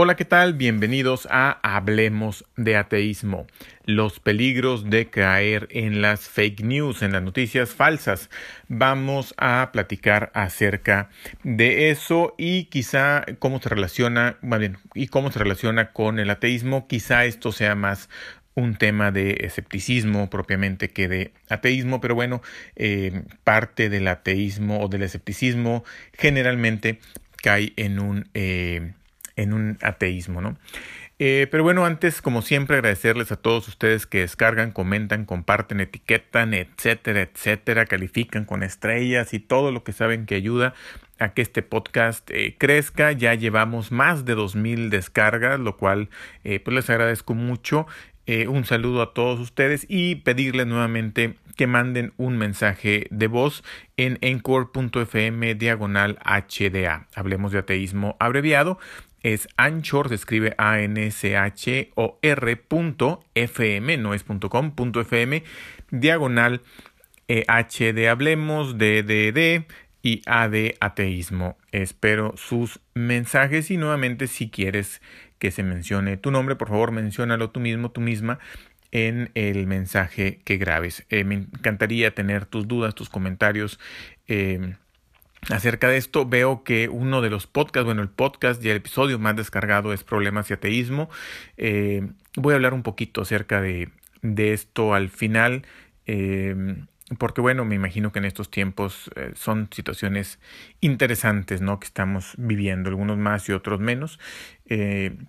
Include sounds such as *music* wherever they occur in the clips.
Hola, ¿qué tal? Bienvenidos a Hablemos de Ateísmo. Los peligros de caer en las fake news, en las noticias falsas. Vamos a platicar acerca de eso y quizá cómo se relaciona, y cómo se relaciona con el ateísmo. Quizá esto sea más un tema de escepticismo propiamente que de ateísmo, pero bueno, eh, parte del ateísmo o del escepticismo generalmente cae en un eh, en un ateísmo, ¿no? Eh, pero bueno, antes, como siempre, agradecerles a todos ustedes que descargan, comentan, comparten, etiquetan, etcétera, etcétera, califican con estrellas y todo lo que saben que ayuda a que este podcast eh, crezca. Ya llevamos más de 2.000 descargas, lo cual eh, pues les agradezco mucho. un saludo a todos ustedes y pedirles nuevamente que manden un mensaje de voz en encore.fm diagonal HDA. Hablemos de ateísmo abreviado es Anchor, se escribe A-N-S-H-O-R.fm, no es .com, .fm, diagonal eh, H de Hablemos, D de D y A de Ateísmo. Espero sus mensajes y nuevamente si quieres que se mencione tu nombre, por favor menciónalo tú mismo, tú misma en el mensaje que grabes. Eh, me encantaría tener tus dudas, tus comentarios. Eh, acerca de esto, veo que uno de los podcasts, bueno, el podcast y el episodio más descargado es Problemas y Ateísmo. Eh, voy a hablar un poquito acerca de, de esto al final. Eh, porque bueno, me imagino que en estos tiempos eh, son situaciones interesantes, ¿no? Que estamos viviendo, algunos más y otros menos.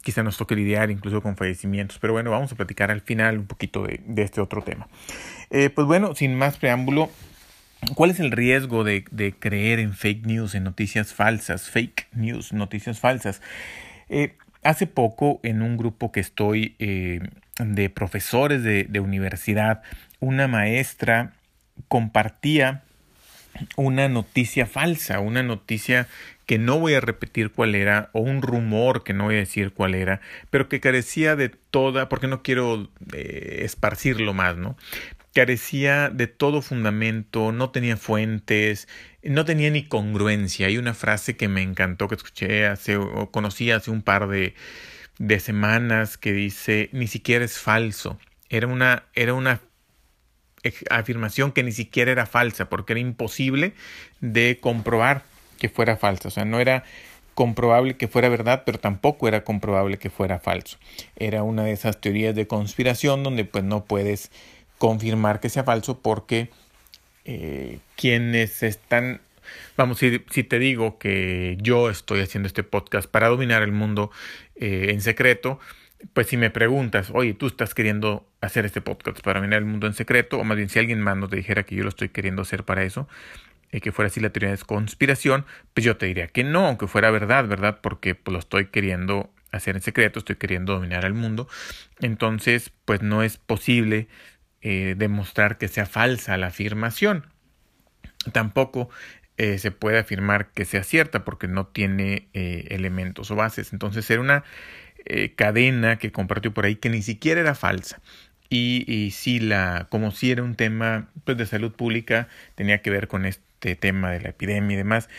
quizá nos toque lidiar incluso con fallecimientos, pero bueno, vamos a platicar al final un poquito de, de este otro tema. pues bueno, sin más preámbulo, ¿Cuál es el riesgo de, creer en fake news, en noticias falsas? Fake news, noticias falsas. Eh, hace poco, en un grupo que estoy eh, de profesores de, de universidad, una maestra compartía una noticia falsa, una noticia que no voy a repetir cuál era, o un rumor que no voy a decir cuál era, pero que carecía de toda, porque no quiero eh, esparcirlo más, ¿no? Carecía de todo fundamento, no tenía fuentes, no tenía ni congruencia. Hay una frase que me encantó que escuché hace o conocí hace un par de, de semanas que dice ni siquiera es falso. Era una, era una afirmación que ni siquiera era falsa porque era imposible de comprobar que fuera falsa. O sea, no era comprobable que fuera verdad, pero tampoco era comprobable que fuera falso. Era una de esas teorías de conspiración donde pues no puedes confirmar que sea falso porque eh, quienes están, vamos, si, si, te digo que yo estoy haciendo este podcast para dominar el mundo eh, en secreto, pues si me preguntas, oye, tú estás queriendo hacer este podcast para dominar el mundo en secreto, o más bien si alguien más nos dijera que yo lo estoy queriendo hacer para eso, eh, que fuera así la teoría de conspiración, pues yo te diría que no, aunque fuera verdad, ¿verdad? Porque pues, lo estoy queriendo hacer en secreto, estoy queriendo dominar el mundo. Entonces, pues no es posible eh, demostrar que sea falsa la afirmación. Tampoco eh, se puede afirmar que sea cierta porque no tiene eh, elementos o bases. Entonces era una cadena que compartió por ahí que ni siquiera era falsa. Y, y si la, como si era un tema pues, de salud pública, tenía que ver con este tema de la epidemia y demás.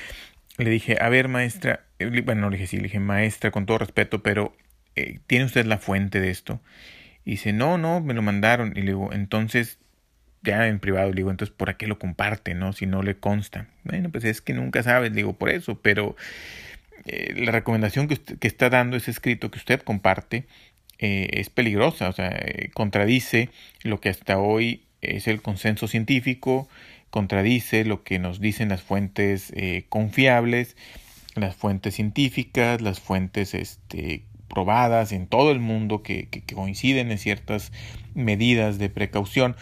Le dije, a ver, maestra, bueno, no le dije sí, le dije, maestra, con todo respeto, pero ¿tiene usted la fuente de esto? Y dice, no, no, me lo mandaron. Y le digo, entonces, ya en privado, le digo, entonces, ¿por qué lo comparte, no? Si no le consta. Bueno, pues es que nunca sabes, le digo, por eso, pero eh, la recomendación que, que está dando ese escrito que usted comparte eh, es peligrosa, o sea, eh, contradice lo que hasta hoy es el consenso científico, contradice lo que nos dicen las fuentes confiables, las fuentes científicas, las fuentes este, probadas en todo el mundo que, coinciden en ciertas medidas de precaución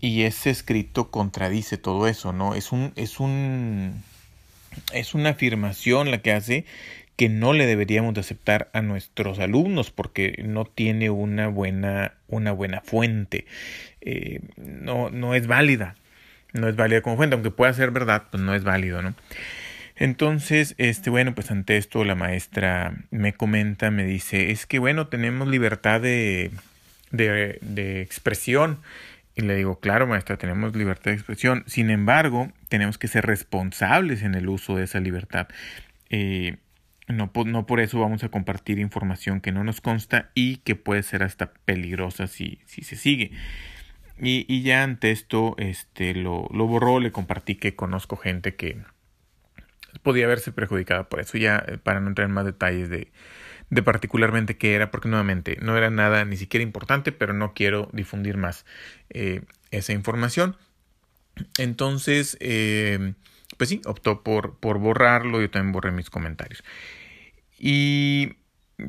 y ese escrito contradice todo eso, ¿no? Es un, es un, es una afirmación la que hace que no le deberíamos de aceptar a nuestros alumnos porque no tiene una buena, una buena fuente, eh, no, no es válida, no es válida como fuente, aunque pueda ser verdad, pues no es válido, ¿no? Entonces, este, bueno, pues ante esto la maestra me comenta, me dice, es que bueno, tenemos libertad de, de, de expresión. Y le digo, claro, maestra, tenemos libertad de expresión. Sin embargo, tenemos que ser responsables en el uso de esa libertad. Eh, no, no por eso vamos a compartir información que no nos consta y que puede ser hasta peligrosa si, si se sigue. Y, y, ya ante esto este, lo, lo borró, le compartí que conozco gente que podía verse perjudicada por eso, ya eh, para no entrar en más detalles de, de particularmente qué era, porque nuevamente no era nada ni siquiera importante, pero no quiero difundir más eh, esa información. Entonces, eh, pues sí, optó por, por borrarlo, yo también borré mis comentarios. Y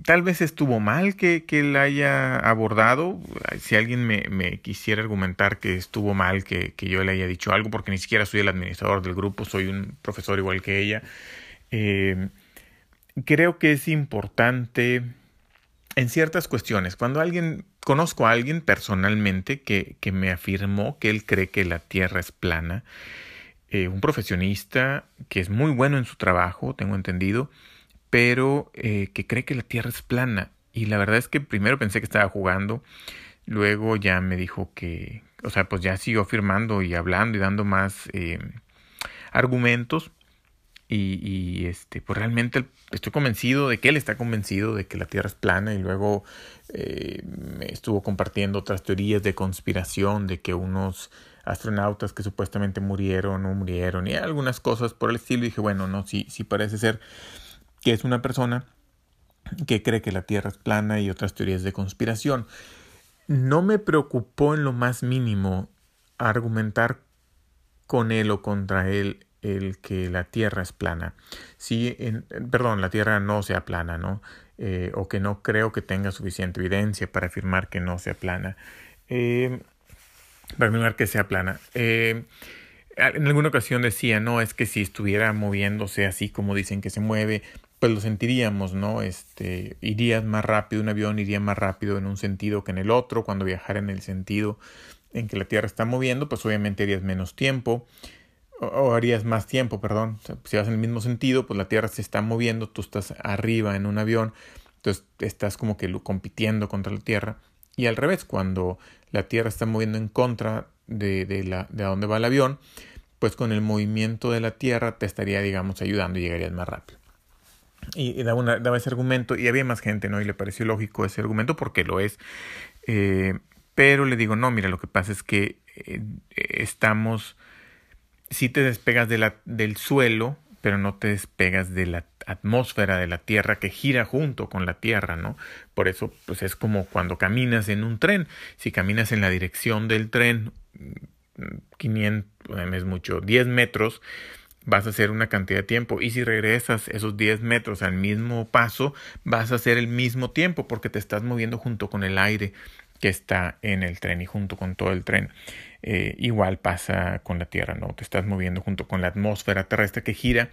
tal vez estuvo mal que, que haya abordado. Si alguien me, me, quisiera argumentar que estuvo mal que, que, yo le haya dicho algo, porque ni siquiera soy el administrador del grupo, soy un profesor igual que ella. Eh, creo que es importante en ciertas cuestiones. Cuando alguien, conozco a alguien personalmente que, que me afirmó que él cree que la Tierra es plana, eh, un profesionista que es muy bueno en su trabajo, tengo entendido, pero eh, que cree que la Tierra es plana. Y la verdad es que primero pensé que estaba jugando, luego ya me dijo que, o sea, pues ya siguió afirmando y hablando y dando más eh, argumentos. Y, y, este, pues realmente estoy convencido de que él está convencido de que la Tierra es plana y luego eh, estuvo compartiendo otras teorías de conspiración de que unos astronautas que supuestamente murieron o murieron y algunas cosas por el estilo. Y dije, bueno, no, sí, sí parece ser que es una persona que cree que la Tierra es plana y otras teorías de conspiración. No me preocupó en lo más mínimo argumentar con él o contra él el que la Tierra es plana. Sí, en, perdón, la Tierra no sea plana, ¿no? Eh, o que no creo que tenga suficiente evidencia para afirmar que no sea plana. Eh, para afirmar que sea plana. Eh, en alguna ocasión decía, no, es que si estuviera moviéndose así como dicen que se mueve, pues lo sentiríamos, ¿no? Este, irías más rápido, un avión iría más rápido en un sentido que en el otro, cuando viajara en el sentido en que la Tierra está moviendo, pues obviamente harías menos tiempo, o, harías más tiempo, perdón, si vas en el mismo sentido, pues la Tierra se está moviendo, tú estás arriba en un avión, entonces estás como que compitiendo contra la Tierra, y al revés, cuando la Tierra está moviendo en contra de, de, la, de a dónde va el avión, pues con el movimiento de la Tierra te estaría, digamos, ayudando y llegarías más rápido y, daba, una, daba, ese argumento y había más gente, ¿no? Y le pareció lógico ese argumento porque lo es. Eh, pero le digo, no, mira, lo que pasa es que eh, estamos, si te despegas de la, del suelo, pero no te despegas de la atmósfera de la Tierra que gira junto con la Tierra, ¿no? Por eso, pues es como cuando caminas en un tren. Si caminas en la dirección del tren, 500, mm, es mucho, 10 metros, vas a hacer una cantidad de tiempo y si regresas esos 10 metros al mismo paso vas a hacer el mismo tiempo porque te estás moviendo junto con el aire que está en el tren y junto con todo el tren. Eh, igual pasa con la Tierra, ¿no? Te estás moviendo junto con la atmósfera terrestre que gira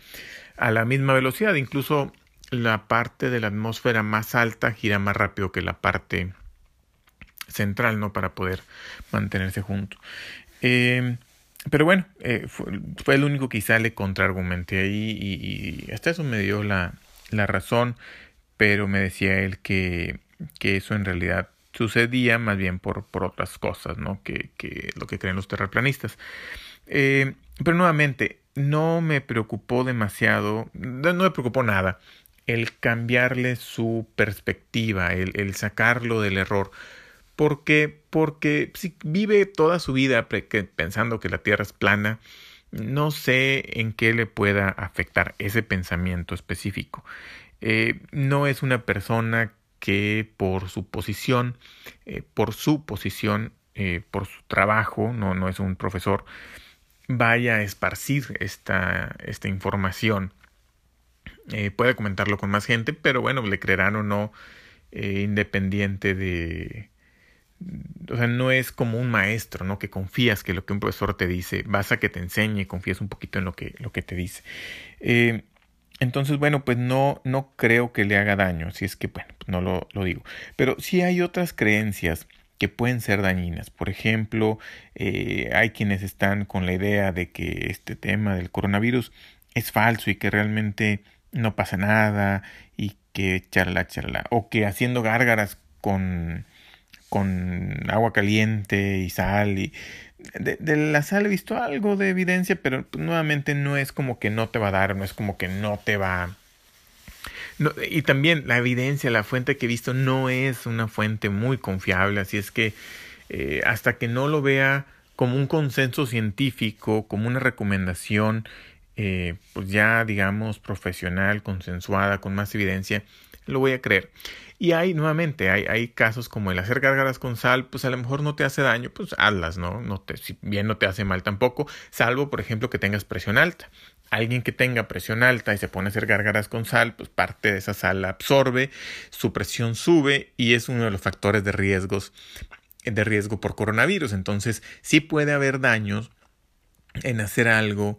a la misma velocidad. Incluso la parte de la atmósfera más alta gira más rápido que la parte central, ¿no? Para poder mantenerse junto. Eh, pero bueno, eh, fue, el único quizá le contraargumenté ahí y, hasta eso me dio la, la, razón, pero me decía él que, que eso en realidad sucedía más bien por, por otras cosas, ¿no? Que, que lo que creen los terraplanistas. Eh, pero nuevamente, no me preocupó demasiado, no, me preocupó nada el cambiarle su perspectiva, el, el sacarlo del error. Porque, porque si vive toda su vida pensando que la Tierra es plana, no sé en qué le pueda afectar ese pensamiento específico. Eh, no es una persona que por su posición, eh, por su posición, eh, por su trabajo, no, no es un profesor, vaya a esparcir esta, esta información. puede comentarlo con más gente, pero bueno, le creerán o no, independiente de, o sea, no es como un maestro, ¿no? Que confías que lo que un profesor te dice, vas a que te enseñe, confías un poquito en lo que, lo que te dice. Eh, entonces, bueno, pues no, no creo que le haga daño, si es que, bueno, pues no lo, lo digo. Pero sí hay otras creencias que pueden ser dañinas. Por ejemplo, eh, hay quienes están con la idea de que este tema del coronavirus es falso y que realmente no pasa nada y que charla, charla. O que haciendo gárgaras con con agua caliente y sal y de, la sal he visto algo de evidencia pero nuevamente no es como que no te va a dar no es como que no te va y también la evidencia, la fuente que he visto no es una fuente muy confiable, así es que eh, hasta que no lo vea como un consenso científico, como una recomendación, eh, pues ya digamos profesional, consensuada, con más evidencia, lo voy a creer. Y hay, nuevamente, hay, hay casos como el hacer gárgaras con sal, pues a lo mejor no te hace daño, pues hazlas, ¿no? no te, si bien no te hace mal tampoco, salvo, por ejemplo, que tengas presión alta. Alguien que tenga presión alta y se pone a hacer gárgaras con sal, pues parte de esa sal la absorbe, su presión sube y es uno de los factores de riesgos de riesgo por coronavirus. Entonces, sí puede haber daños en hacer algo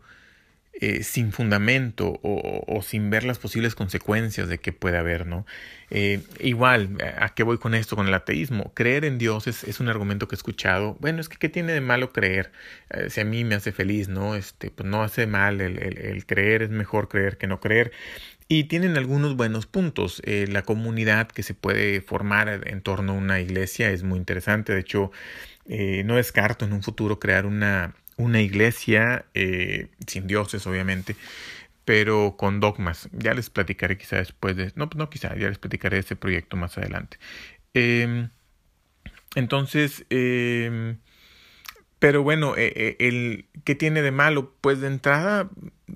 eh, sin fundamento o, sin ver las posibles consecuencias de que puede haber, ¿no? Eh, igual, ¿a qué voy con esto, con el ateísmo? Creer en Dios es, un argumento que he escuchado. Bueno, es que ¿qué tiene de malo creer? Eh, si a mí me hace feliz, ¿no? Este, pues no hace mal el, el, creer, es mejor creer que no creer. Y tienen algunos buenos puntos. la comunidad que se puede formar en torno a una iglesia es muy interesante. De hecho, no descarto en un futuro crear una una iglesia eh, sin dioses, obviamente, pero con dogmas. Ya les platicaré quizá después de... No, no quizá, ya les platicaré ese proyecto más adelante. Em, entonces, em, pero bueno, eh, eh, el, ¿qué tiene de malo? Pues de entrada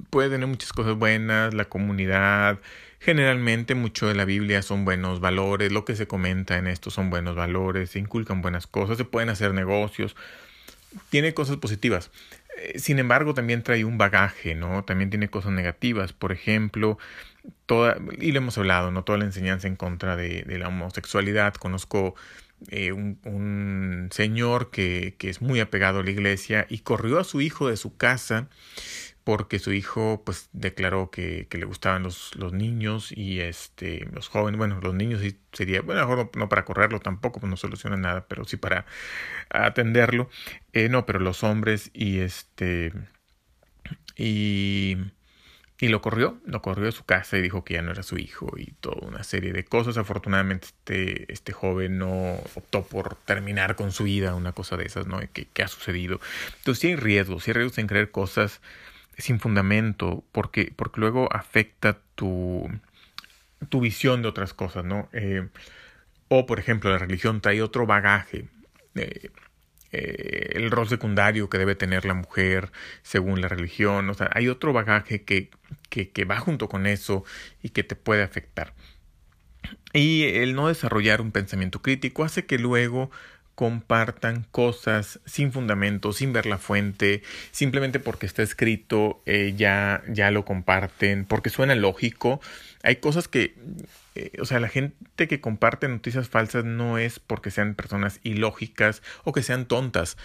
puede tener muchas cosas buenas, la comunidad, generalmente mucho de la Biblia son buenos valores, lo que se comenta en esto son buenos valores, se inculcan buenas cosas, se pueden hacer negocios, tiene cosas positivas. Eh, sin embargo, también trae un bagaje, ¿no? También tiene cosas negativas. Por ejemplo, toda, y lo hemos hablado, ¿no? Toda la enseñanza en contra de, la homosexualidad. Conozco eh, un, un, señor que, que es muy apegado a la iglesia y corrió a su hijo de su casa porque su hijo pues declaró que, le gustaban los, niños y este los jóvenes, bueno, los niños sería, bueno, mejor no, para correrlo tampoco, pues no soluciona nada, pero sí para atenderlo, eh, no, pero los hombres y este y y lo corrió, lo corrió de su casa y dijo que ya no era su hijo y toda una serie de cosas. Afortunadamente este, este joven no optó por terminar con su vida, una cosa de esas, ¿no? ¿Qué, qué ha sucedido? Entonces sí hay riesgos, sí hay riesgos en creer cosas sin fundamento, porque, porque luego afecta tu, tu visión de otras cosas, ¿no? Eh, o, por ejemplo, la religión trae otro bagaje. Eh, eh, el rol secundario que debe tener la mujer según la religión. O sea, hay otro bagaje que, que, que va junto con eso y que te puede afectar. Y el no desarrollar un pensamiento crítico hace que luego compartan cosas sin fundamento, sin ver la fuente, simplemente porque está escrito, eh, ya, ya lo comparten, porque suena lógico. Hay cosas que, eh, o sea, la gente que comparte noticias falsas no es porque sean personas ilógicas o que sean tontas,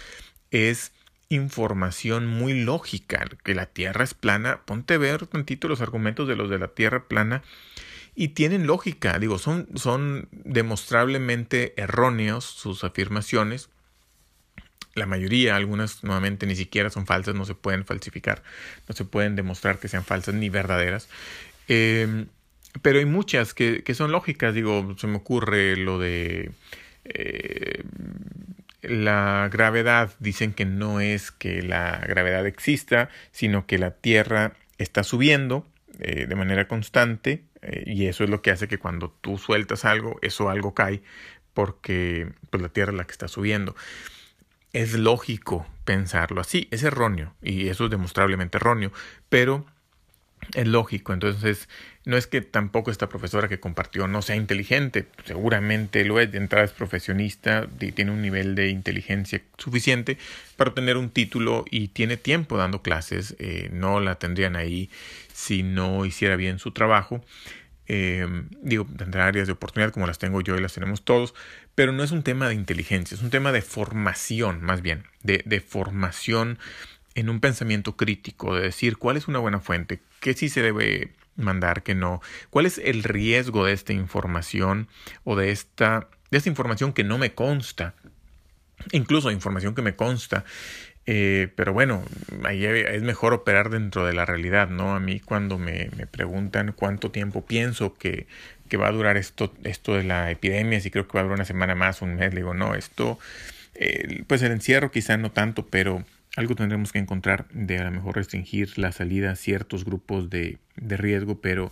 es información muy lógica, que la Tierra es plana, ponte a ver tantito los argumentos de los de la Tierra plana y tienen lógica, digo, son, son demostrablemente erróneos sus afirmaciones. La mayoría, algunas nuevamente ni siquiera son falsas, no se pueden falsificar, no se pueden demostrar que sean falsas ni verdaderas. Em, pero hay muchas que, que, son lógicas, digo, se me ocurre lo de eh, la gravedad, dicen que no es que la gravedad exista, sino que la Tierra está subiendo eh, de manera constante eh, y eso es lo que hace que cuando tú sueltas algo, eso algo cae porque pues, la Tierra es la que está subiendo. Es lógico pensarlo así, es erróneo y eso es demostrablemente erróneo, pero es lógico. Entonces, no es que tampoco esta profesora que compartió no sea inteligente, seguramente lo es, de entrada es profesionista, tiene un nivel de inteligencia suficiente para tener un título y tiene tiempo dando clases, eh, no la tendrían ahí si no hiciera bien su trabajo. Eh, digo, tendrá áreas de oportunidad como las tengo yo y las tenemos todos, pero no es un tema de inteligencia, es un tema de formación, más bien, de, de formación en un pensamiento crítico, de decir cuál es una buena fuente, qué sí se debe mandar, qué no, cuál es el riesgo de esta información o de esta, de esta información que no me consta, incluso información que me consta, eh, pero bueno, ahí es mejor operar dentro de la realidad, ¿no? A mí cuando me, me preguntan cuánto tiempo pienso que, que, va a durar esto, esto de la epidemia, si creo que va a durar una semana más, un mes, le digo, no, esto, eh, pues el encierro quizá no tanto, pero algo tendremos que encontrar de a lo mejor restringir la salida a ciertos grupos de, de riesgo, pero...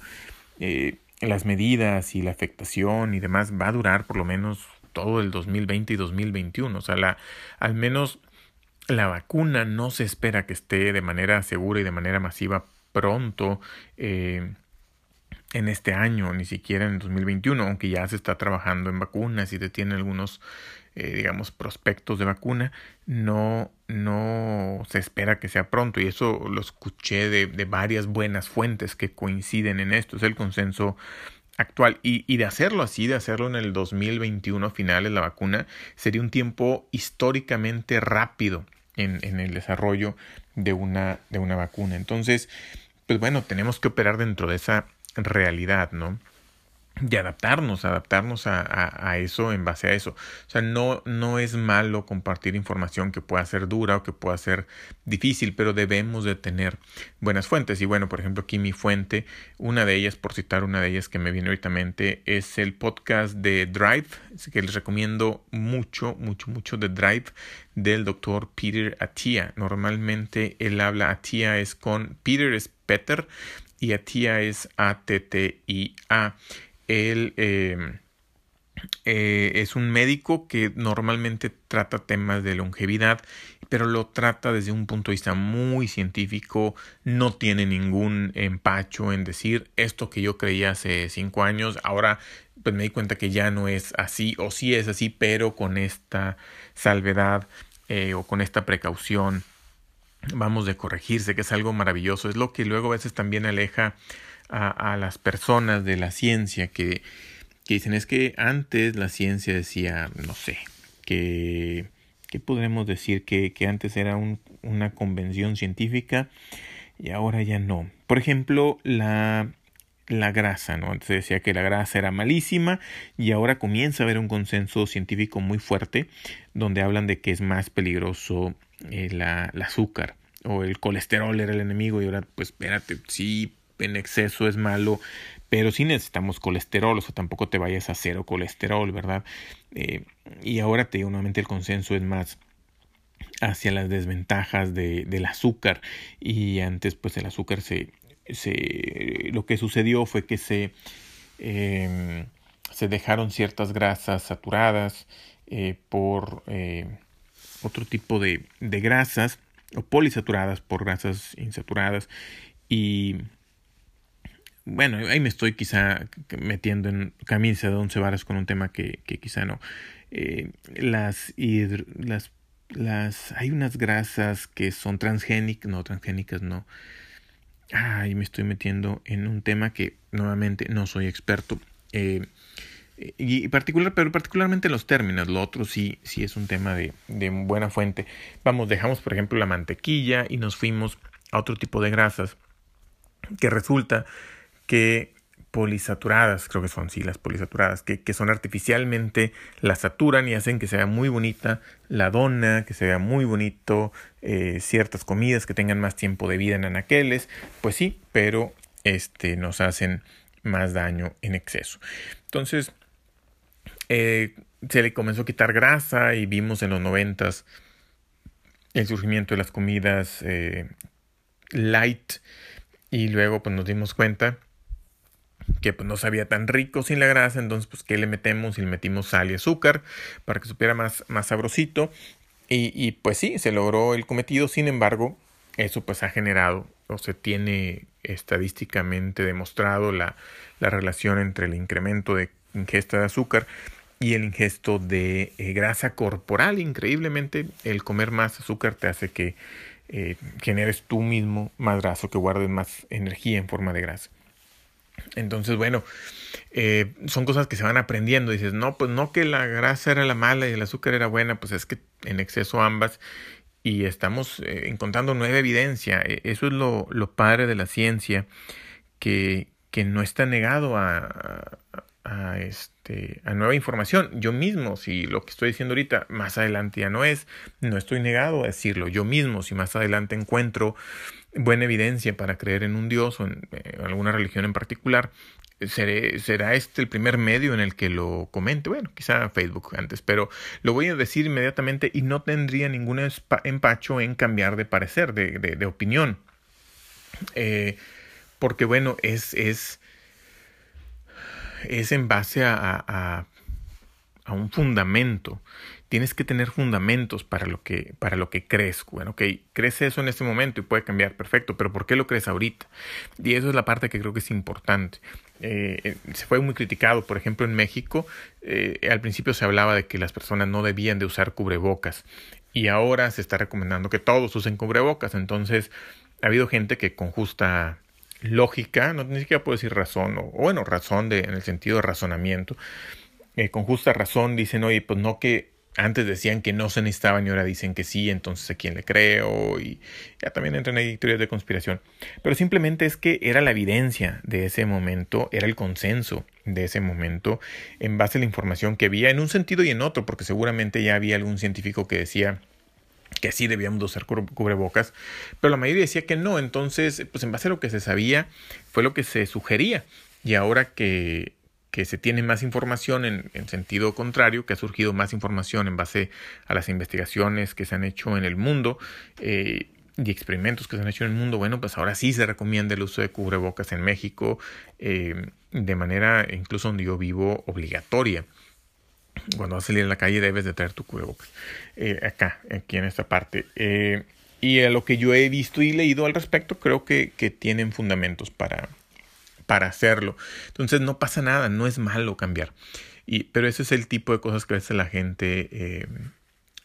Eh, las medidas y la afectación y demás va a durar por lo menos todo el 2020 y 2021. O sea, la, al menos la vacuna no se espera que esté de manera segura y de manera masiva pronto eh, en este año, ni siquiera en 2021, aunque ya se está trabajando en vacunas y se tienen algunos, eh, digamos, prospectos de vacuna, no, no se espera que sea pronto. Y eso lo escuché de, de varias buenas fuentes que coinciden en esto. Es el consenso actual. Y, y, de hacerlo así, de hacerlo en el 2021 finales la vacuna, sería un tiempo históricamente rápido en, en el desarrollo de una, de una vacuna. Entonces, pues bueno, tenemos que operar dentro de esa realidad, ¿no? Y adaptarnos, adaptarnos a, a, a, eso en base a eso. O sea, no, no es malo compartir información que pueda ser dura o que pueda ser difícil, pero debemos de tener buenas fuentes. Y bueno, por ejemplo, aquí mi fuente, una de ellas, por citar una de ellas que me viene ahorita mente, es el podcast de Drive, que les recomiendo mucho, mucho, mucho de Drive del doctor Peter Atia. Normalmente él habla, Atia es con, Peter es Peter y Atia es A-T-T-I-A. Él em, eh, es un médico que normalmente trata temas de longevidad, pero lo trata desde un punto de vista muy científico, no tiene ningún empacho en decir esto que yo creía hace cinco años, ahora pues me di cuenta que ya no es así, o sí es así, pero con esta salvedad eh, o con esta precaución vamos de corregirse, que es algo maravilloso, es lo que luego a veces también aleja a, las personas de la ciencia que, que, dicen es que antes la ciencia decía, no sé, que, ¿qué podremos decir? Que, que antes era un, una convención científica y ahora ya no. Por ejemplo, la, la grasa, ¿no? Antes decía que la grasa era malísima y ahora comienza a haber un consenso científico muy fuerte donde hablan de que es más peligroso eh, la, el azúcar o el colesterol era el enemigo y ahora pues espérate, sí en exceso es malo, pero sí necesitamos colesterol, o sea, tampoco te vayas a cero colesterol, ¿verdad? Eh, y ahora te digo, nuevamente el consenso es más hacia las desventajas de, del azúcar y antes pues el azúcar se, se lo que sucedió fue que se eh, se dejaron ciertas grasas saturadas eh, por eh, otro tipo de, de grasas o polisaturadas por grasas insaturadas y bueno, ahí me estoy quizá metiendo en camisa de once varas con un tema que, que quizá no. Eh, las, las, las, hay unas grasas que son transgénicas, no, transgénicas no. Ahí me estoy metiendo en un tema que nuevamente no soy experto. Eh, y particular, pero particularmente los términos, lo otro sí, sí es un tema de, de buena fuente. Vamos, dejamos por ejemplo la mantequilla y nos fuimos a otro tipo de grasas que resulta que polisaturadas, creo que son sí las polisaturadas, que, que, son artificialmente, la saturan y hacen que sea muy bonita la dona, que sea muy bonito eh, ciertas comidas que tengan más tiempo de vida en anaqueles, pues sí, pero este, nos hacen más daño en exceso. Entonces, eh, se le comenzó a quitar grasa y vimos en los noventas el surgimiento de las comidas eh, light y luego pues nos dimos cuenta que pues no sabía tan rico sin la grasa, entonces pues ¿qué le metemos? Y le metimos sal y azúcar para que supiera más, más sabrosito y, y pues sí, se logró el cometido, sin embargo, eso pues ha generado o se tiene estadísticamente demostrado la, la relación entre el incremento de ingesta de azúcar y el ingesto de eh, grasa corporal. Increíblemente, el comer más azúcar te hace que eh, generes tú mismo más grasa, que guardes más energía en forma de grasa. Entonces, bueno, eh, son cosas que se van aprendiendo. Dices, no, pues no que la grasa era la mala y el azúcar era buena, pues es que en exceso ambas. Y estamos eh, encontrando nueva evidencia. E, eso es lo, lo padre de la ciencia, que, que no está negado a, a, este, a nueva información. Yo mismo, si lo que estoy diciendo ahorita más adelante ya no es, no estoy negado a decirlo. Yo mismo, si más adelante encuentro buena evidencia para creer en un Dios o en, eh, alguna religión en particular, será este el primer medio en el que lo comente. Bueno, quizá Facebook antes, pero lo voy a decir inmediatamente y no tendría ningún empacho en cambiar de parecer, de, de, de opinión. Eh, porque bueno, es, es es en base a, a, un fundamento. Tienes que tener fundamentos para lo que, para lo que crees. Bueno, ok, crees eso en este momento y puede cambiar, perfecto, pero ¿por qué lo crees ahorita? Y eso es la parte que creo que es importante. Eh, eh, se fue muy criticado, por ejemplo, en México, eh, al principio se hablaba de que las personas no debían de usar cubrebocas y ahora se está recomendando que todos usen cubrebocas. Entonces, ha habido gente que con justa lógica, no ni siquiera puedo decir razón, o, bueno, razón de, en el sentido de razonamiento, eh, con justa razón dicen, oye, pues no que antes decían que no se necesitaban y ahora dicen que sí, entonces a quién le creo y ya también entran ahí teorías de conspiración. Pero simplemente es que era la evidencia de ese momento, era el consenso de ese momento en base a la información que había en un sentido y en otro, porque seguramente ya había algún científico que decía que sí debíamos usar cubrebocas, pero la mayoría decía que no, entonces, pues en base a lo que se sabía, fue lo que se sugería. Y ahora que, que se tiene más información en, en, sentido contrario, que ha surgido más información en base a las investigaciones que se han hecho en el mundo eh, y experimentos que se han hecho en el mundo, bueno, pues ahora sí se recomienda el uso de cubrebocas en México eh, de manera, incluso donde yo vivo, obligatoria cuando vas a salir a la calle debes de traer tu cubrebocas. Eh, acá, aquí en esta parte. Eh, y a lo que yo he visto y leído al respecto, creo que, que tienen fundamentos para, para hacerlo. Entonces no pasa nada, no es malo cambiar. Y, pero ese es el tipo de cosas que a la gente eh,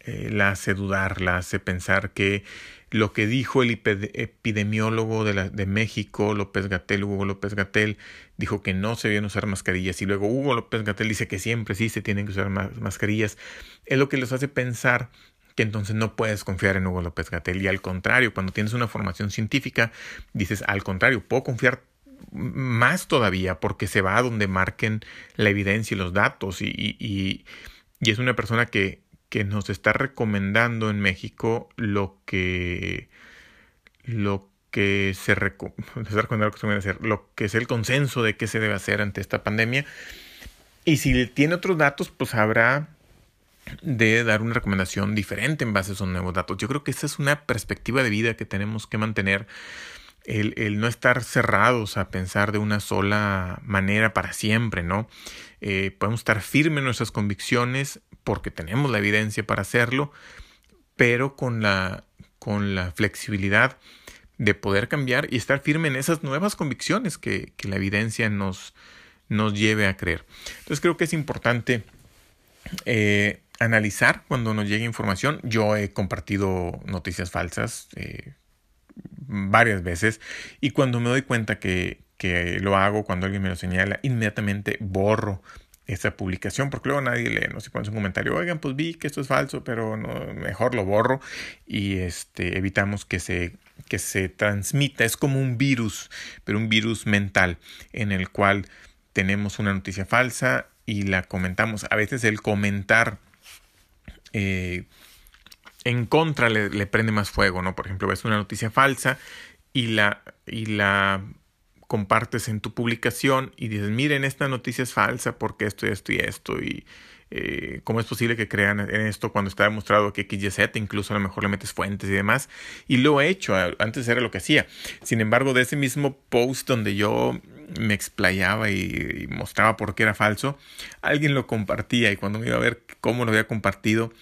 eh, la hace dudar, la hace pensar que lo que dijo el epidemiólogo de, México, López Gatel, Hugo López Gatel, dijo que no se deben usar mascarillas y luego Hugo López Gatel dice que siempre sí se tienen que usar mascarillas, es lo que les hace pensar que entonces no puedes confiar en Hugo López Gatel y al contrario, cuando tienes una formación científica, dices al contrario, puedo confiar más todavía porque se va a donde marquen la evidencia y los datos y, y, y es una persona que que nos está recomendando en México lo que lo que se *laughs* lo que es el consenso de qué se debe hacer ante esta pandemia. Y si tiene otros datos, pues habrá de dar una recomendación diferente en base a esos nuevos datos. Yo creo que esa es una perspectiva de vida que tenemos que mantener. El, el no estar cerrados a pensar de una sola manera para siempre, ¿no? Eh, podemos estar firmes en nuestras convicciones porque tenemos la evidencia para hacerlo, pero con la, con la flexibilidad de poder cambiar y estar firme en esas nuevas convicciones que, que la evidencia nos, nos lleve a creer. Entonces creo que es importante eh, analizar cuando nos llegue información. Yo he compartido noticias falsas eh, varias veces y cuando me doy cuenta que, que lo hago cuando alguien me lo señala, inmediatamente borro esa publicación, porque luego nadie lee, no sé cuándo es un comentario, oigan, pues vi que esto es falso, pero no, mejor lo borro y este, evitamos que se, que se transmita. Es como un virus, pero un virus mental en el cual tenemos una noticia falsa y la comentamos. A veces el comentar eh, en contra le, le, prende más fuego, ¿no? Por ejemplo, ves una noticia falsa y la, y la compartes en tu publicación y dices, miren, esta noticia es falsa porque esto y esto y esto y eh, cómo es posible que crean en esto cuando está demostrado que XYZ, incluso a lo mejor le metes fuentes y demás. Y lo he hecho, antes era lo que hacía. Sin embargo, de ese mismo post donde yo me explayaba y, mostraba por qué era falso, alguien lo compartía y cuando me iba a ver cómo lo había compartido,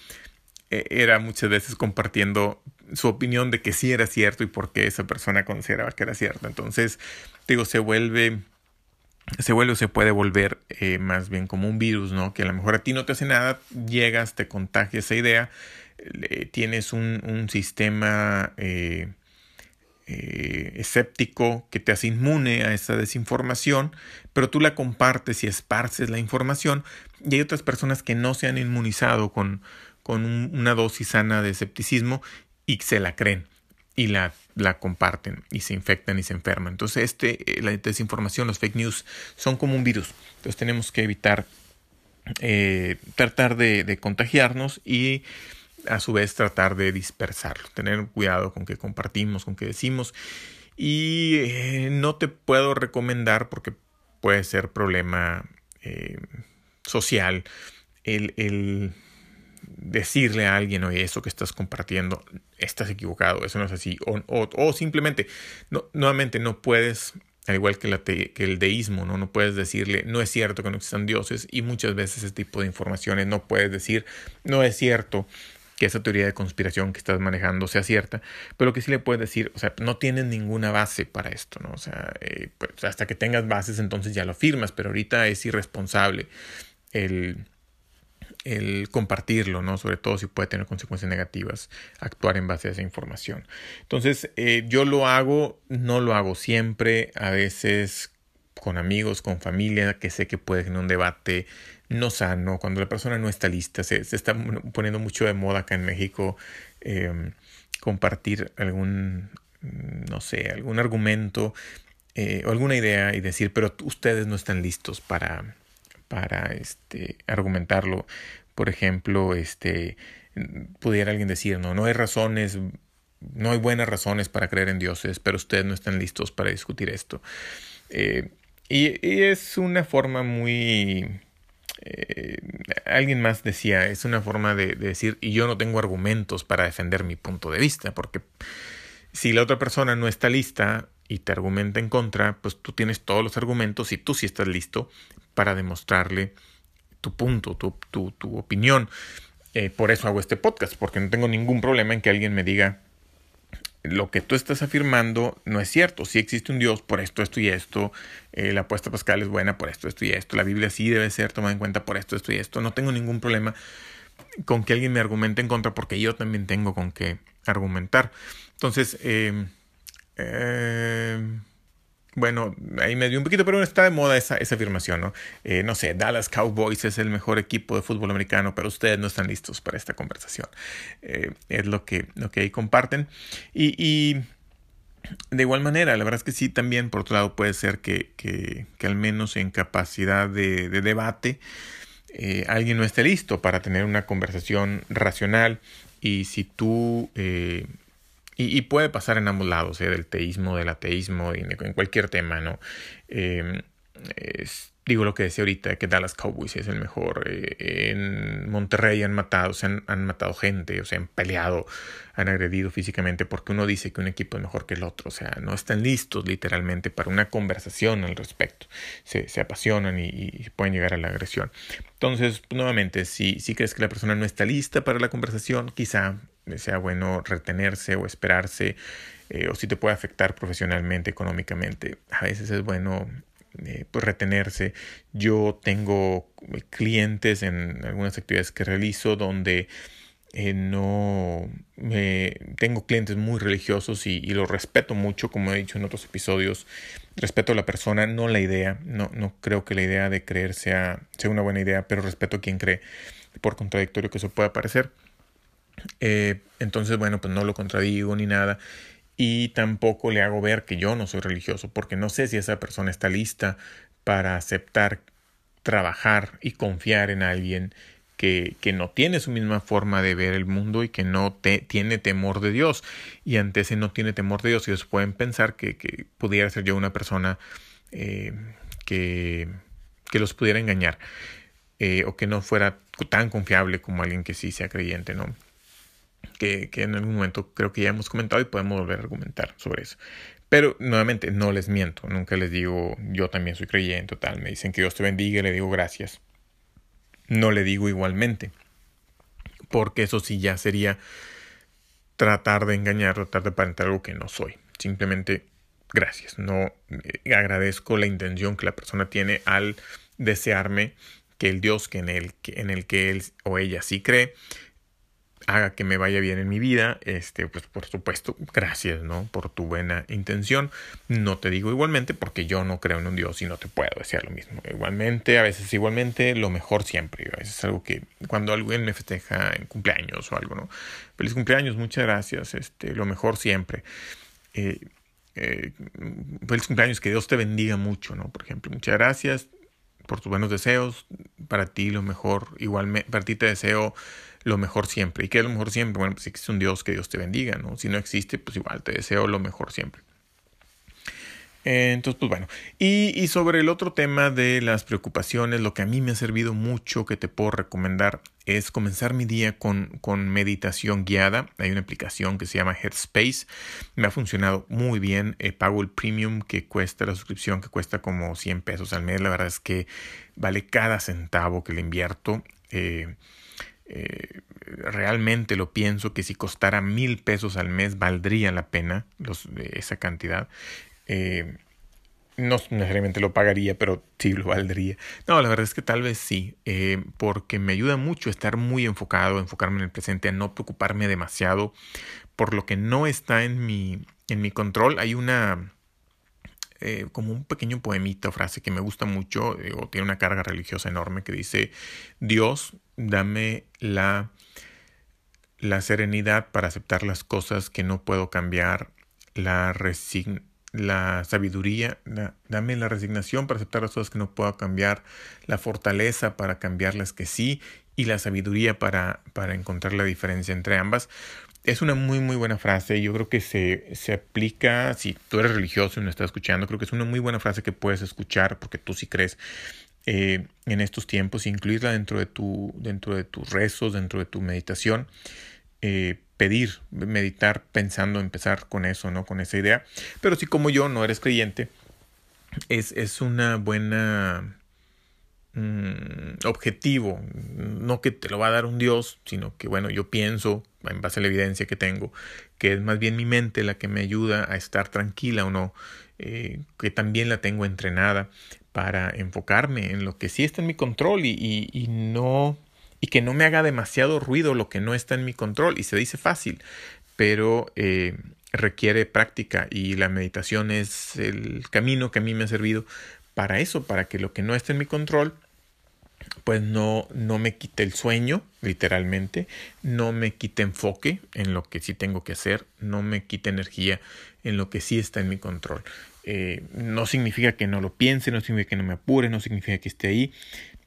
e, era muchas veces compartiendo su opinión de que sí era cierto y por qué esa persona consideraba que era cierto. Entonces, digo, se vuelve, se vuelve o se puede volver eh, más bien como un virus, ¿no? Que a lo mejor a ti no te hace nada, llegas, te contagia esa idea, tienes un, un sistema eh, eh, escéptico que te hace inmune a esa desinformación, pero tú la compartes y esparces la información y hay otras personas que no se han inmunizado con, con una dosis sana de escepticismo y se la creen y la, la comparten y se infectan y se enferman. Entonces, este, eh, la desinformación, los fake news son como un virus. Entonces tenemos que evitar eh, tratar de, contagiarnos y a su vez tratar de dispersarlo, tener cuidado con qué compartimos, con qué decimos. Y eh, no te puedo recomendar porque puede ser problema social el, el decirle a alguien, oye, eso que estás compartiendo, estás equivocado, eso no es así, o, o, simplemente, no, nuevamente no puedes al igual que, que, el deísmo, ¿no? No puedes decirle, no es cierto que no existan dioses y muchas veces ese tipo de informaciones no puedes decir, no es cierto que esa teoría de conspiración que estás manejando sea cierta, pero que sí le puedes decir, o sea, no tienes ninguna base para esto, ¿no? O sea, eh, pues hasta que tengas bases entonces ya lo firmas, pero ahorita es irresponsable el, el compartirlo, ¿no? Sobre todo si puede tener consecuencias negativas, actuar en base a esa información. Entonces, eh, yo lo hago, no lo hago siempre, a veces con amigos, con familia, que sé que puede tener un debate no sano, cuando la persona no está lista. Se, está poniendo mucho de moda acá en México em, compartir algún, no sé, algún argumento eh, o alguna idea y decir, pero ustedes no están listos para, para este, argumentarlo. Por ejemplo, este, pudiera alguien decir, no, no hay razones, no hay buenas razones para creer en dioses, pero ustedes no están listos para discutir esto. Eh, y, es una forma muy eh, alguien más decía, es una forma de, decir, y yo no tengo argumentos para defender mi punto de vista, porque si la otra persona no está lista y te argumenta en contra, pues tú tienes todos los argumentos y tú sí estás listo para demostrarle tu punto, tu, tu, tu opinión. Eh, por eso hago este podcast, porque no tengo ningún problema en que alguien me diga, lo que tú estás afirmando no es cierto. Si existe un Dios por esto, esto y esto. Eh, la apuesta pascal es buena por esto, esto y esto. La Biblia sí debe ser tomada en cuenta por esto, esto y esto. No tengo ningún problema con que alguien me argumente en contra porque yo también tengo con qué argumentar. Entonces, eh, eh, bueno, ahí me dio un poquito, pero está de moda esa, afirmación, ¿no? Eh, no sé, Dallas Cowboys es el mejor equipo de fútbol americano, pero ustedes no están listos para esta conversación. Eh, es lo que, lo que ahí comparten. Y, de igual manera, la verdad es que sí, también por otro lado puede ser que, que, que al menos en capacidad de, de debate, alguien no esté listo para tener una conversación racional y si tú y, puede pasar en ambos lados, ¿eh? del teísmo, del ateísmo, en, cualquier tema, ¿no? Eh, digo lo que decía ahorita, que Dallas Cowboys es el mejor. Eh, en Monterrey han matado, se han, matado gente, o sea, han peleado, han agredido físicamente porque uno dice que un equipo es mejor que el otro. O sea, no están listos literalmente para una conversación al respecto. Se, se apasionan y, y, pueden llegar a la agresión. Entonces, nuevamente, si, si crees que la persona no está lista para la conversación, quizá sea bueno retenerse o esperarse, eh, o si te puede afectar profesionalmente, económicamente. A veces es bueno eh, pues retenerse. Yo tengo clientes en algunas actividades que realizo donde eh, no tengo clientes muy religiosos y, y los respeto mucho, como he dicho en otros episodios. Respeto a la persona, no la idea. No, no creo que la idea de creer sea, sea una buena idea, pero respeto a quien cree, por contradictorio que eso pueda parecer. Eh, entonces, bueno, pues no lo contradigo ni nada. Y tampoco le hago ver que yo no soy religioso, porque no sé si esa persona está lista para aceptar, trabajar y confiar en alguien que, que, no tiene su misma forma de ver el mundo y que no tiene temor de Dios. Y ante ese no tiene temor de Dios, ellos pueden pensar que, que pudiera ser yo una persona eh, que, que los pudiera engañar eh, o que no fuera tan confiable como alguien que sí sea creyente, ¿no? Que, en algún momento creo que ya hemos comentado y podemos volver a argumentar sobre eso. Pero nuevamente, no les miento, nunca les digo yo también soy creyente, tal, me dicen que Dios te bendiga y le digo gracias. No le digo igualmente, porque eso sí ya sería tratar de engañar, tratar de aparentar algo que no soy. Simplemente gracias, no eh, agradezco la intención que la persona tiene al desearme que el Dios que en el, en el que él o ella sí cree haga que me vaya bien en mi vida, este, pues por supuesto, gracias, ¿no? Por tu buena intención. No te digo igualmente porque yo no creo en un Dios y no te puedo decir lo mismo. Igualmente, a veces igualmente, lo mejor siempre. A veces es algo que cuando alguien me festeja en cumpleaños o algo, ¿no? Feliz cumpleaños, muchas gracias, este, lo mejor siempre. Eh, eh, feliz cumpleaños, que Dios te bendiga mucho, ¿no? Por ejemplo, muchas gracias por tus buenos deseos. Para ti lo mejor, igualmente, para ti te deseo lo mejor siempre. ¿Y qué es lo mejor siempre? Bueno, pues si existe un Dios, que Dios te bendiga, ¿no? Si no existe, pues igual te deseo lo mejor siempre. Entonces, pues bueno. Y, sobre el otro tema de las preocupaciones, lo que a mí me ha servido mucho, que te puedo recomendar, es comenzar mi día con, meditación guiada. Hay una aplicación que se llama Headspace. Me ha funcionado muy bien. Eh, pago el premium que cuesta, la suscripción que cuesta como 100 pesos al mes. La verdad es que vale cada centavo que le invierto. Eh, eh, realmente lo pienso que si costara mil pesos al mes valdría la pena esa cantidad. Eh, no necesariamente lo pagaría, pero sí lo valdría. No, la verdad es que tal vez sí, eh, porque me ayuda mucho estar muy enfocado, enfocarme en el presente, a no preocuparme demasiado por lo que no está en mi, en mi control. Hay una, eh, como un pequeño poemita frase que me gusta mucho, o tiene una carga religiosa enorme, que dice, Dios, dame la, la serenidad para aceptar las cosas que no puedo cambiar, la resignación la sabiduría, dame la resignación para aceptar las cosas que no puedo cambiar, la fortaleza para cambiar las que sí y la sabiduría para, para encontrar la diferencia entre ambas. Es una muy muy buena frase, yo creo que se, se aplica, si tú eres religioso y no estás escuchando, creo que es una muy buena frase que puedes escuchar porque tú sí crees eh, en estos tiempos, incluirla dentro de, tu, dentro de tus rezos, dentro de tu meditación. Eh, pedir, meditar pensando empezar con eso, ¿no? Con esa idea. Pero si como yo no eres creyente, es, es una buena mm, objetivo, no que te lo va a dar un Dios, sino que bueno, yo pienso, en base a la evidencia que tengo, que es más bien mi mente la que me ayuda a estar tranquila o no, eh, que también la tengo entrenada para enfocarme en lo que sí está en mi control y, y, y no y que no me haga demasiado ruido lo que no está en mi control. Y se dice fácil, pero eh, requiere práctica y la meditación es el camino que a mí me ha servido para eso, para que lo que no está en mi control pues no, no me quite el sueño, literalmente, no me quite enfoque en lo que sí tengo que hacer, no me quite energía en lo que sí está en mi control. Eh, no significa que no lo piense, no significa que no me apure, no significa que esté ahí,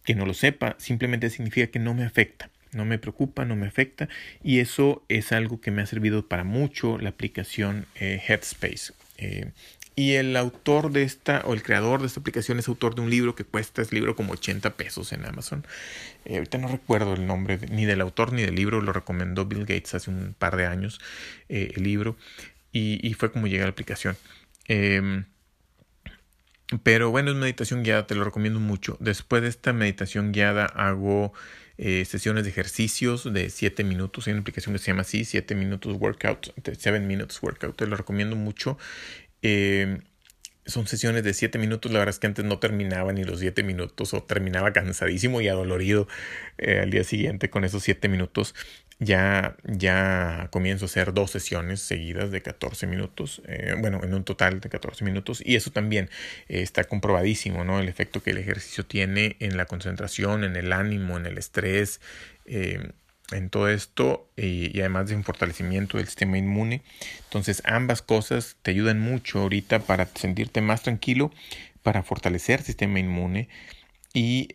que no lo sepa, simplemente significa que no me afecta, no me preocupa, no me afecta y eso es algo que me ha servido para mucho la aplicación eh, Headspace. Eh, y el autor de esta, o el creador de esta aplicación es autor de un libro que cuesta, es libro como 80 pesos en Amazon. Eh, ahorita no recuerdo el nombre ni del autor ni del libro, lo recomendó Bill Gates hace un par de años el libro y, y, fue como llegué a la aplicación. Em, pero bueno, es meditación guiada, te lo recomiendo mucho. Después de esta meditación guiada hago eh, sesiones de ejercicios de 7 minutos. Hay una aplicación que se llama así, 7 minutos workout, 7 minutes workout. Te lo recomiendo mucho. Eh, son sesiones de 7 minutos. La verdad es que antes no terminaba ni los 7 minutos o terminaba cansadísimo y adolorido eh, al día siguiente con esos 7 minutos ya, ya comienzo a hacer dos sesiones seguidas de 14 minutos, eh, bueno, en un total de 14 minutos, y eso también eh, está comprobadísimo, ¿no? El efecto que el ejercicio tiene en la concentración, en el ánimo, en el estrés, eh, en todo esto, y, además de un fortalecimiento del sistema inmune. Entonces, ambas cosas te ayudan mucho ahorita para sentirte más tranquilo, para fortalecer el sistema inmune y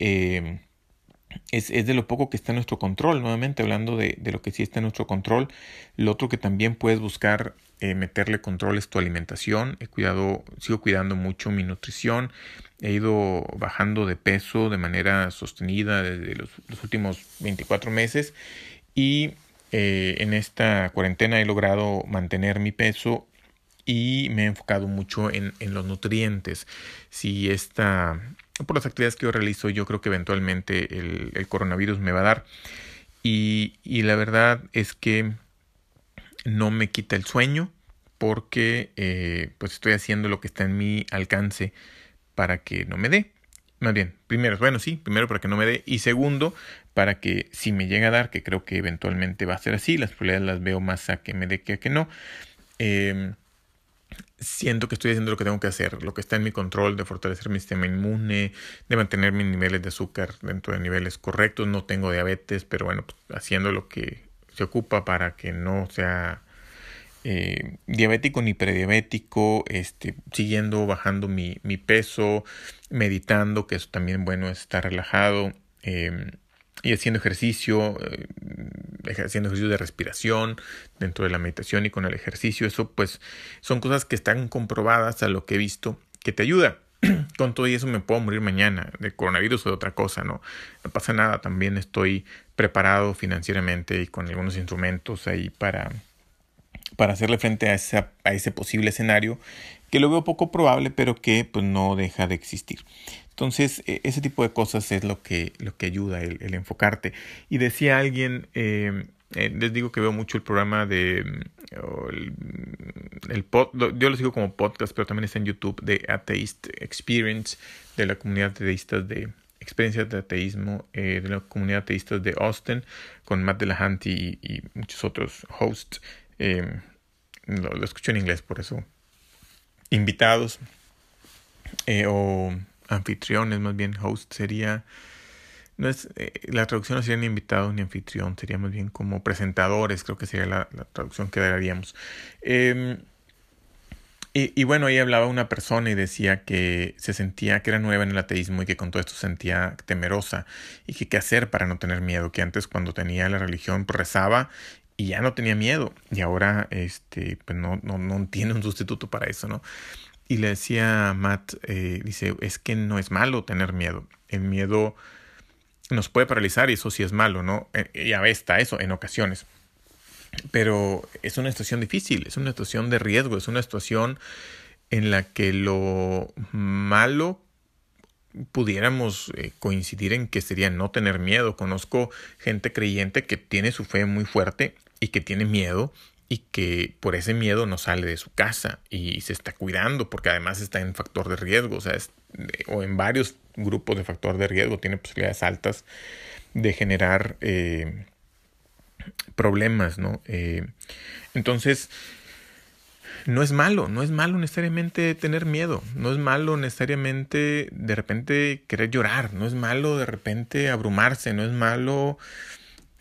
es, es, de lo poco que está en nuestro control. Nuevamente hablando de, de, lo que sí está en nuestro control. Lo otro que también puedes buscar eh, meterle control es tu alimentación. He cuidado, sigo cuidando mucho mi nutrición. He ido bajando de peso de manera sostenida desde los, últimos 24 meses. Y eh, en esta cuarentena he logrado mantener mi peso y me he enfocado mucho en, en los nutrientes. Si esta por las actividades que yo realizo, yo creo que eventualmente el, coronavirus me va a dar. Y, y, la verdad es que no me quita el sueño porque eh, pues estoy haciendo lo que está en mi alcance para que no me dé. Más bien, primero, bueno, sí, primero para que no me dé y segundo, para que si me llega a dar, que creo que eventualmente va a ser así, las probabilidades las veo más a que me dé que a que no. Eh, siento que estoy haciendo lo que tengo que hacer, lo que está en mi control de fortalecer mi sistema inmune, de mantener mis niveles de azúcar dentro de niveles correctos. No tengo diabetes, pero bueno, pues, haciendo lo que se ocupa para que no sea eh, diabético ni prediabético, este, siguiendo bajando mi, mi, peso, meditando, que eso también bueno es estar relajado. Em, y haciendo ejercicio, eh, haciendo ejercicio de respiración dentro de la meditación y con el ejercicio, eso pues son cosas que están comprobadas a lo que he visto que te ayuda. *clears throat* Con todo y eso me puedo morir mañana de coronavirus o de otra cosa, ¿no? No pasa nada, también estoy preparado financieramente y con algunos instrumentos ahí para, para hacerle frente a, esa, a ese posible escenario que lo veo poco probable, pero que pues no deja de existir. Entonces, e, ese tipo de cosas es lo que, lo que ayuda el, enfocarte. Y decía alguien, eh, eh, les digo que veo mucho el programa de el, el pod, yo lo sigo como podcast, pero también está en YouTube de Atheist Experience de la comunidad ateístas de experiencias de ateísmo eh, de la comunidad ateísta de Austin con Matt Delahanty y, y muchos otros hosts. Eh, lo, lo, escucho en inglés, por eso. Invitados o anfitriones, más bien host sería no es eh, la traducción no sería ni invitado ni anfitrión, sería más bien como presentadores, creo que sería la, traducción que daríamos. Em, y, bueno, ahí hablaba una persona y decía que se sentía que era nueva en el ateísmo y que con todo esto se sentía temerosa y que qué hacer para no tener miedo, que antes cuando tenía la religión pues, rezaba y ya no tenía miedo y ahora este pues no, no, no tiene un sustituto para eso, ¿no? Y le decía a Matt, eh, dice, es que no es malo tener miedo, el miedo nos puede paralizar y eso sí es malo, ¿no? Eh, y a veces está eso en ocasiones. Pero es una situación difícil, es una situación de riesgo, es una situación en la que lo malo pudiéramos eh, coincidir en que sería no tener miedo. Conozco gente creyente que tiene su fe muy fuerte y que tiene miedo y que por ese miedo no sale de su casa y se está cuidando porque además está en factor de riesgo, o sea, o en varios grupos de factor de riesgo, tiene posibilidades altas de generar eh, problemas, ¿no? Eh, entonces, no es malo, no es malo necesariamente tener miedo, no es malo necesariamente de repente querer llorar, no es malo de repente abrumarse, no es malo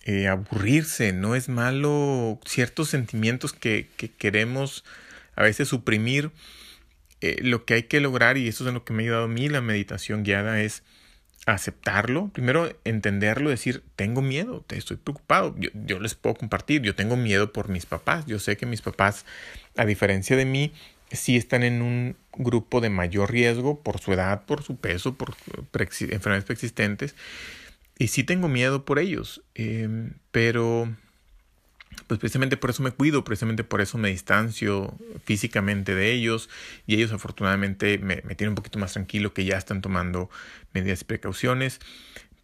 eh, aburrirse, no es malo ciertos sentimientos que, que queremos a veces suprimir. Eh, lo que hay que lograr, y eso es lo que me ha ayudado a mí la meditación guiada, es aceptarlo, primero entenderlo, decir, tengo miedo, te estoy preocupado, yo, les puedo compartir, yo tengo miedo por mis papás, yo sé que mis papás, a diferencia de mí, sí están en un grupo de mayor riesgo por su edad, por su peso, por enfermedades preexistentes, y sí tengo miedo por ellos, em, pero pues precisamente por eso me cuido, precisamente por eso me distancio físicamente de ellos y ellos afortunadamente me, me tienen un poquito más tranquilo que ya están tomando medidas y precauciones,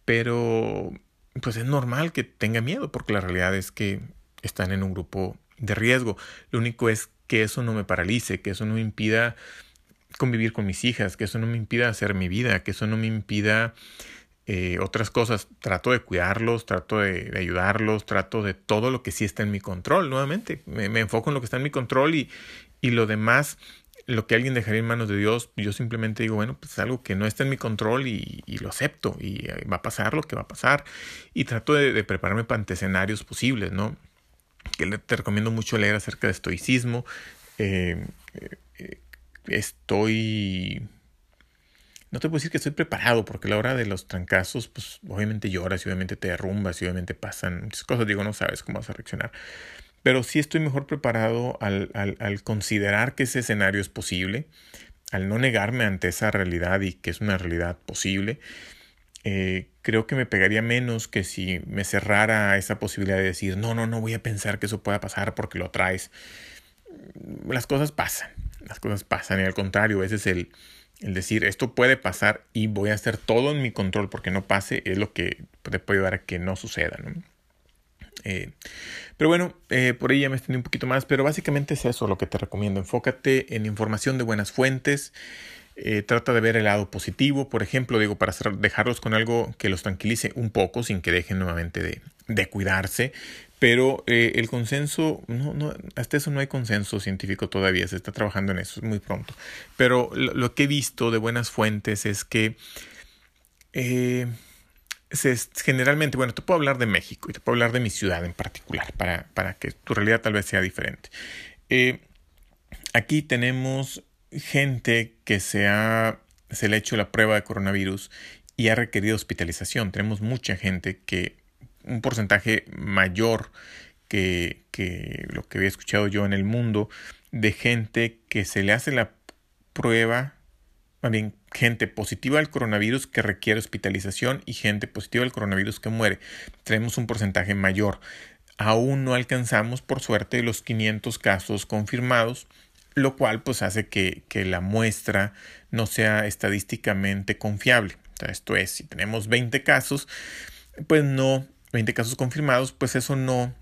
pero pues es normal que tenga miedo porque la realidad es que están en un grupo de riesgo. Lo único es que eso no me paralice, que eso no me impida convivir con mis hijas, que eso no me impida hacer mi vida, que eso no me impida eh, otras cosas, trato de cuidarlos, trato de, ayudarlos, trato de todo lo que sí está en mi control, nuevamente, me, enfoco en lo que está en mi control y, y lo demás, lo que alguien dejaría en manos de Dios, yo simplemente digo, bueno, pues es algo que no está en mi control y, lo acepto y eh, va a pasar lo que va a pasar y trato de, prepararme para escenarios posibles, ¿no? Que te recomiendo mucho leer acerca de estoicismo. Eh, estoy no te puedo decir que estoy preparado, porque a la hora de los trancazos, pues obviamente lloras y obviamente te derrumbas y obviamente pasan muchas cosas. Digo, no sabes cómo vas a reaccionar. Pero sí estoy mejor preparado al, al, considerar que ese escenario es posible, al no negarme ante esa realidad y que es una realidad posible. Eh, creo que me pegaría menos que si me cerrara esa posibilidad de decir, no, no, no voy a pensar que eso pueda pasar porque lo traes. Las cosas pasan, las cosas pasan y al contrario, ese es el, el decir, esto puede pasar y voy a hacer todo en mi control porque no pase, es lo que te puede ayudar a que no suceda. Eh, pero bueno, eh, por ahí ya me extendí un poquito más, pero básicamente es eso lo que te recomiendo. Enfócate en información de buenas fuentes. Eh, trata de ver el lado positivo, por ejemplo, digo, para dejarlos con algo que los tranquilice un poco sin que dejen nuevamente de, de cuidarse. Pero eh, el consenso, no, no, hasta eso no hay consenso científico todavía, se está trabajando en eso, es muy pronto. Pero lo, que he visto de buenas fuentes es que eh, se, generalmente, bueno, te puedo hablar de México y te puedo hablar de mi ciudad en particular, para, para que tu realidad tal vez sea diferente. Eh, aquí tenemos gente que se, ha, se le ha hecho la prueba de coronavirus y ha requerido hospitalización. Tenemos mucha gente que un porcentaje mayor que, que lo que había escuchado yo en el mundo de gente que se le hace la prueba bien, gente positiva al coronavirus que requiere hospitalización y gente positiva al coronavirus que muere. Tenemos un porcentaje mayor. Aún no alcanzamos, por suerte, los 500 casos confirmados, lo cual pues hace que, que la muestra no sea estadísticamente confiable. esto es, si tenemos 20 casos, pues no, 20 casos confirmados, pues eso no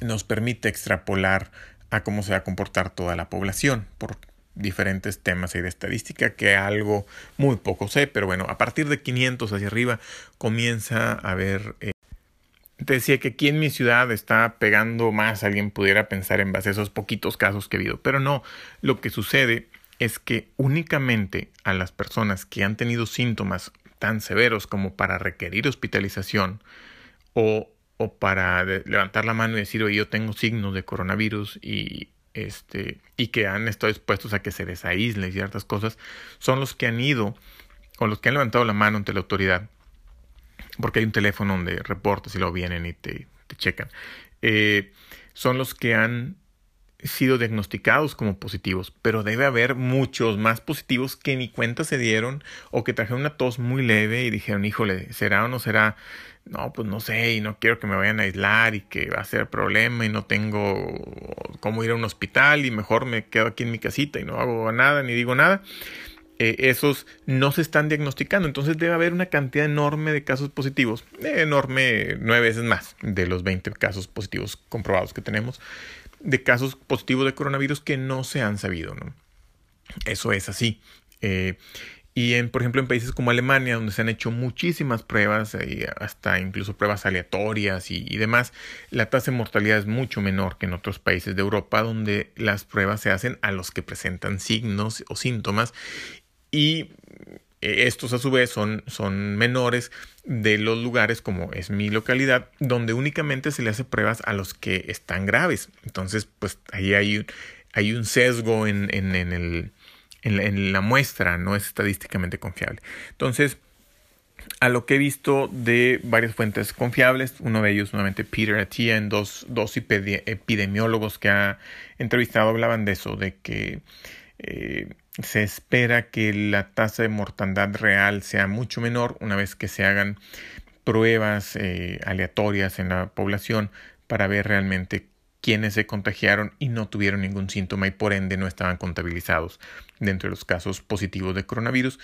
nos permite extrapolar a cómo se va a comportar toda la población por diferentes temas de estadística que algo muy poco sé, pero bueno, a partir de 500 hacia arriba comienza a haber... Eh, decía que aquí en mi ciudad está pegando más, alguien pudiera pensar en base a esos poquitos casos que he habido, pero no, lo que sucede es que únicamente a las personas que han tenido síntomas tan severos como para requerir hospitalización o, o para levantar la mano y decir, oye, yo tengo signos de coronavirus y, este, y que han estado expuestos a que se les aísle ciertas cosas, son los que han ido o los que han levantado la mano ante la autoridad, porque hay un teléfono donde reportas y luego vienen y te, te checan, eh, son los que han sido diagnosticados como positivos, pero debe haber muchos más positivos que ni cuenta se dieron o que trajeron una tos muy leve y dijeron, híjole, ¿será o no será? No, pues no sé y no quiero que me vayan a aislar y que va a ser problema y no tengo cómo ir a un hospital y mejor me quedo aquí en mi casita y no hago nada ni digo nada. Eh, esos no se están diagnosticando. Entonces debe haber una cantidad enorme de casos positivos, enorme, nueve veces más de los 20 casos positivos comprobados que tenemos de casos positivos de coronavirus que no se han sabido. ¿no? Eso es así. Eh, y en, por ejemplo, en países como Alemania, donde se han hecho muchísimas pruebas, hasta incluso pruebas aleatorias y, demás, la tasa de mortalidad es mucho menor que en otros países de Europa, donde las pruebas se hacen a los que presentan signos o síntomas. Y eh, estos a su vez son, son menores de los lugares como es mi localidad, donde únicamente se le hace pruebas a los que están graves. Entonces, pues ahí hay hay un sesgo en, en, en, el, en, la, muestra, no es estadísticamente confiable. Entonces, a lo que he visto de varias fuentes confiables, uno de ellos nuevamente Peter en dos, dos epidemiólogos que ha entrevistado hablaban de eso, de que eh, se espera que la tasa de mortandad real sea mucho menor una vez que se hagan pruebas eh, aleatorias en la población para ver realmente quiénes se contagiaron y no tuvieron ningún síntoma y por ende no estaban contabilizados dentro de los casos positivos de coronavirus.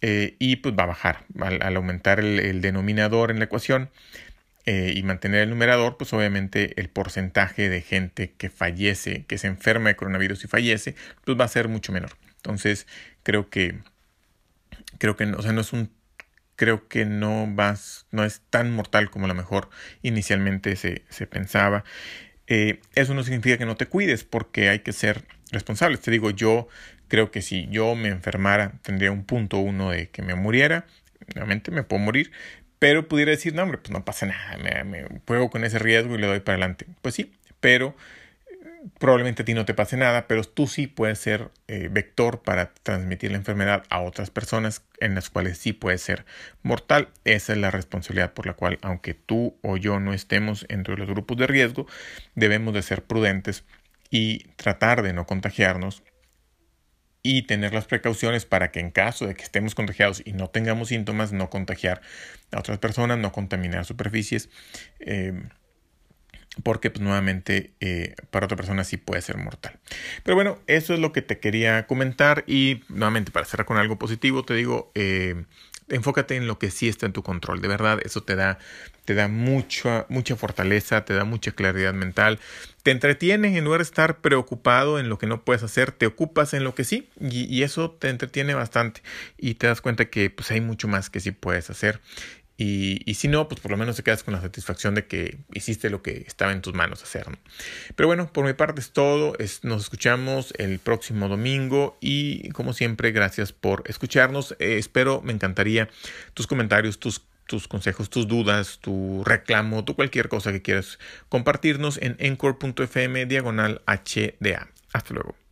Eh, y pues va a bajar al, aumentar el, denominador en la ecuación eh, y mantener el numerador, pues obviamente el porcentaje de gente que fallece, que se enferma de coronavirus y fallece, pues va a ser mucho menor. Entonces, creo que, creo que, o sea, no es un, creo que no vas, no es tan mortal como a lo mejor inicialmente se, se pensaba. Eh, eso no significa que no te cuides, porque hay que ser responsables. Te digo, yo creo que si yo me enfermara, tendría un punto uno de que me muriera. Obviamente me puedo morir, pero pudiera decir, no, hombre, pues no pasa nada, me, me juego con ese riesgo y le doy para adelante. Pues sí, pero probablemente a ti no te pase nada, pero tú sí puedes ser eh, vector para transmitir la enfermedad a otras personas en las cuales sí puede ser mortal. Esa es la responsabilidad por la cual, aunque tú o yo no estemos entre los grupos de riesgo, debemos de ser prudentes y tratar de no contagiarnos y tener las precauciones para que en caso de que estemos contagiados y no tengamos síntomas, no contagiar a otras personas, no contaminar superficies. Eh, porque pues nuevamente eh, para otra persona sí puede ser mortal. Pero bueno, eso es lo que te quería comentar y nuevamente para cerrar con algo positivo te digo, eh, enfócate en lo que sí está en tu control, de verdad eso te da, te da mucha, mucha fortaleza, te da mucha claridad mental, te entretiene en lugar de estar preocupado en lo que no puedes hacer, te ocupas en lo que sí y, y eso te entretiene bastante y te das cuenta que pues hay mucho más que sí puedes hacer y, si no, pues por lo menos te quedas con la satisfacción de que hiciste lo que estaba en tus manos hacer. Pero bueno, por mi parte es todo. nos escuchamos el próximo domingo y como siempre, gracias por escucharnos. Eh, espero, me encantaría tus comentarios, tus, tus consejos, tus dudas, tu reclamo, tu cualquier cosa que quieras compartirnos en encore.fm diagonal HDA. Hasta luego.